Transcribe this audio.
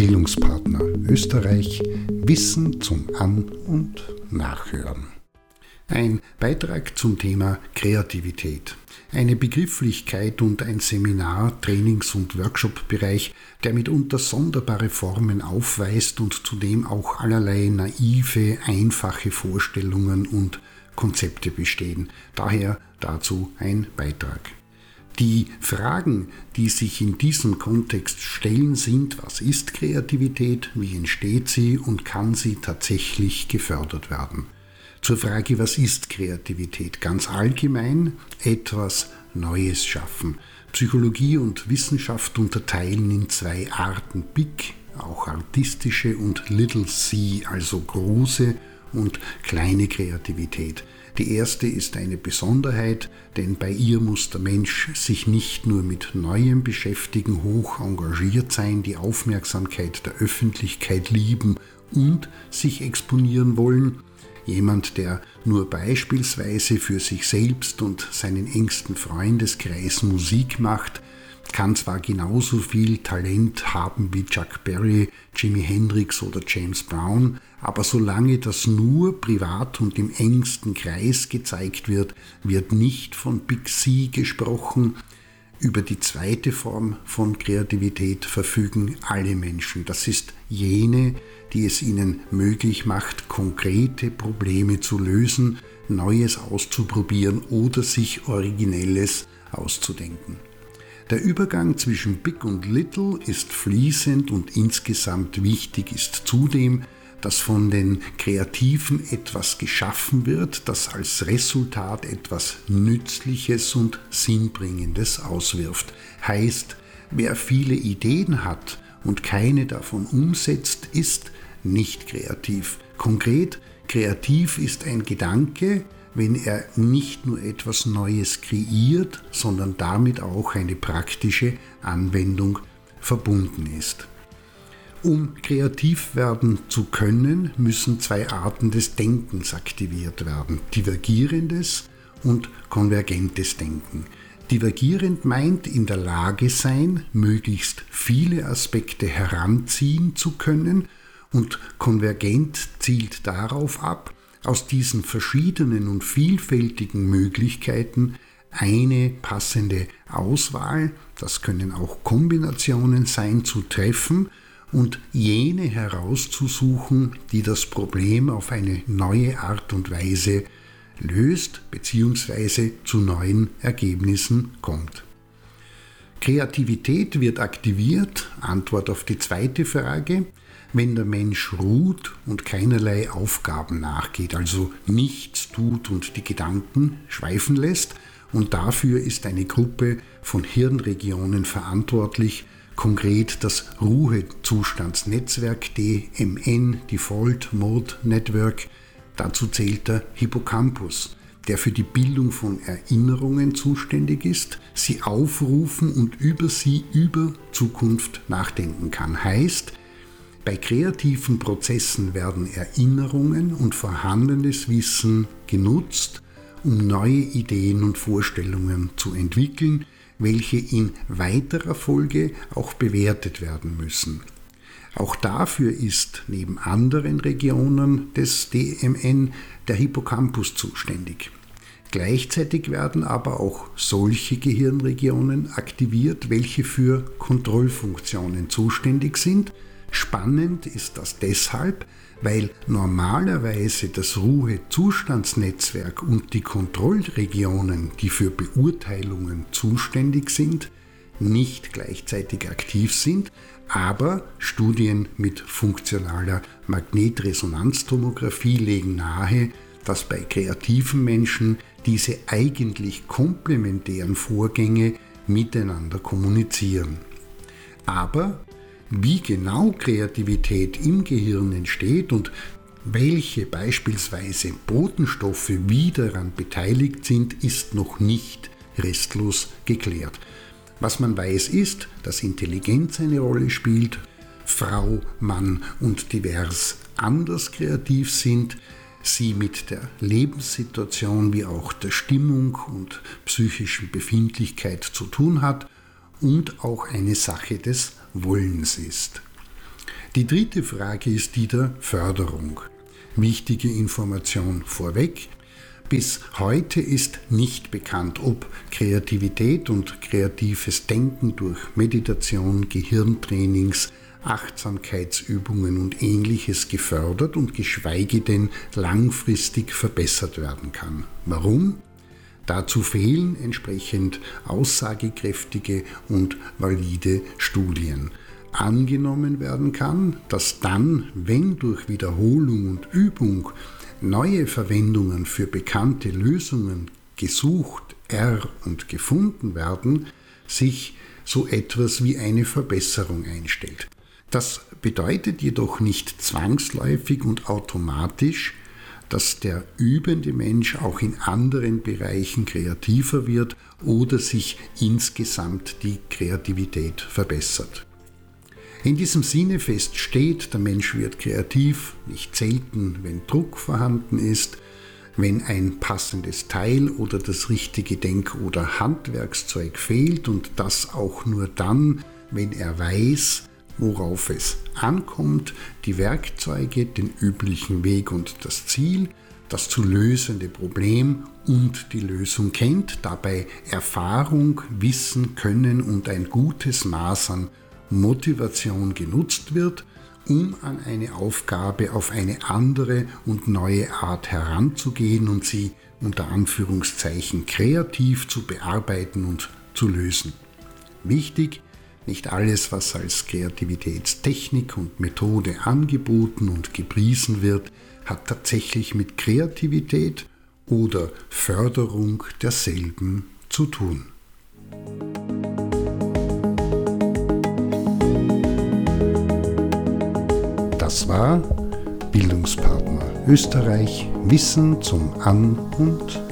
Bildungspartner Österreich Wissen zum An- und Nachhören. Ein Beitrag zum Thema Kreativität. Eine Begrifflichkeit und ein Seminar-, Trainings- und Workshop-Bereich, der mitunter sonderbare Formen aufweist und zudem auch allerlei naive, einfache Vorstellungen und Konzepte bestehen. Daher dazu ein Beitrag. Die Fragen, die sich in diesem Kontext stellen, sind, was ist Kreativität, wie entsteht sie und kann sie tatsächlich gefördert werden? Zur Frage, was ist Kreativität? Ganz allgemein etwas Neues schaffen. Psychologie und Wissenschaft unterteilen in zwei Arten Big, auch artistische und Little C, also große und kleine Kreativität. Die erste ist eine Besonderheit, denn bei ihr muss der Mensch sich nicht nur mit Neuem beschäftigen, hoch engagiert sein, die Aufmerksamkeit der Öffentlichkeit lieben und sich exponieren wollen. Jemand, der nur beispielsweise für sich selbst und seinen engsten Freundeskreis Musik macht, kann zwar genauso viel Talent haben wie Chuck Berry, Jimi Hendrix oder James Brown, aber solange das nur privat und im engsten Kreis gezeigt wird, wird nicht von Big C gesprochen. Über die zweite Form von Kreativität verfügen alle Menschen. Das ist jene, die es ihnen möglich macht, konkrete Probleme zu lösen, Neues auszuprobieren oder sich Originelles auszudenken. Der Übergang zwischen Big und Little ist fließend und insgesamt wichtig ist zudem, dass von den Kreativen etwas geschaffen wird, das als Resultat etwas Nützliches und Sinnbringendes auswirft. Heißt, wer viele Ideen hat und keine davon umsetzt, ist nicht kreativ. Konkret, kreativ ist ein Gedanke, wenn er nicht nur etwas Neues kreiert, sondern damit auch eine praktische Anwendung verbunden ist. Um kreativ werden zu können, müssen zwei Arten des Denkens aktiviert werden, divergierendes und konvergentes Denken. Divergierend meint in der Lage sein, möglichst viele Aspekte heranziehen zu können und konvergent zielt darauf ab, aus diesen verschiedenen und vielfältigen Möglichkeiten eine passende Auswahl, das können auch Kombinationen sein, zu treffen und jene herauszusuchen, die das Problem auf eine neue Art und Weise löst bzw. zu neuen Ergebnissen kommt. Kreativität wird aktiviert, Antwort auf die zweite Frage, wenn der Mensch ruht und keinerlei Aufgaben nachgeht, also nichts tut und die Gedanken schweifen lässt, und dafür ist eine Gruppe von Hirnregionen verantwortlich, konkret das Ruhezustandsnetzwerk DMN, Default Mode Network. Dazu zählt der Hippocampus, der für die Bildung von Erinnerungen zuständig ist, sie aufrufen und über sie über Zukunft nachdenken kann. Heißt, bei kreativen Prozessen werden Erinnerungen und vorhandenes Wissen genutzt, um neue Ideen und Vorstellungen zu entwickeln, welche in weiterer Folge auch bewertet werden müssen. Auch dafür ist neben anderen Regionen des DMN der Hippocampus zuständig. Gleichzeitig werden aber auch solche Gehirnregionen aktiviert, welche für Kontrollfunktionen zuständig sind, Spannend ist das deshalb, weil normalerweise das Ruhezustandsnetzwerk und die Kontrollregionen, die für Beurteilungen zuständig sind, nicht gleichzeitig aktiv sind, aber Studien mit funktionaler Magnetresonanztomographie legen nahe, dass bei kreativen Menschen diese eigentlich komplementären Vorgänge miteinander kommunizieren. Aber wie genau Kreativität im Gehirn entsteht und welche beispielsweise Botenstoffe wie daran beteiligt sind, ist noch nicht restlos geklärt. Was man weiß ist, dass Intelligenz eine Rolle spielt, Frau, Mann und divers anders kreativ sind, sie mit der Lebenssituation wie auch der Stimmung und psychischen Befindlichkeit zu tun hat und auch eine Sache des Wollens ist. Die dritte Frage ist die der Förderung. Wichtige Information vorweg. Bis heute ist nicht bekannt, ob Kreativität und kreatives Denken durch Meditation, Gehirntrainings, Achtsamkeitsübungen und ähnliches gefördert und geschweige denn langfristig verbessert werden kann. Warum? Dazu fehlen entsprechend aussagekräftige und valide Studien. Angenommen werden kann, dass dann, wenn durch Wiederholung und Übung neue Verwendungen für bekannte Lösungen gesucht, er und gefunden werden, sich so etwas wie eine Verbesserung einstellt. Das bedeutet jedoch nicht zwangsläufig und automatisch, dass der übende Mensch auch in anderen Bereichen kreativer wird oder sich insgesamt die Kreativität verbessert. In diesem Sinne feststeht, der Mensch wird kreativ, nicht selten, wenn Druck vorhanden ist, wenn ein passendes Teil oder das richtige Denk- oder Handwerkszeug fehlt und das auch nur dann, wenn er weiß, worauf es ankommt, die Werkzeuge, den üblichen Weg und das Ziel, das zu lösende Problem und die Lösung kennt, dabei Erfahrung, Wissen, Können und ein gutes Maß an Motivation genutzt wird, um an eine Aufgabe auf eine andere und neue Art heranzugehen und sie unter Anführungszeichen kreativ zu bearbeiten und zu lösen. Wichtig, nicht alles, was als Kreativitätstechnik und Methode angeboten und gepriesen wird, hat tatsächlich mit Kreativität oder Förderung derselben zu tun. Das war Bildungspartner Österreich Wissen zum An- und.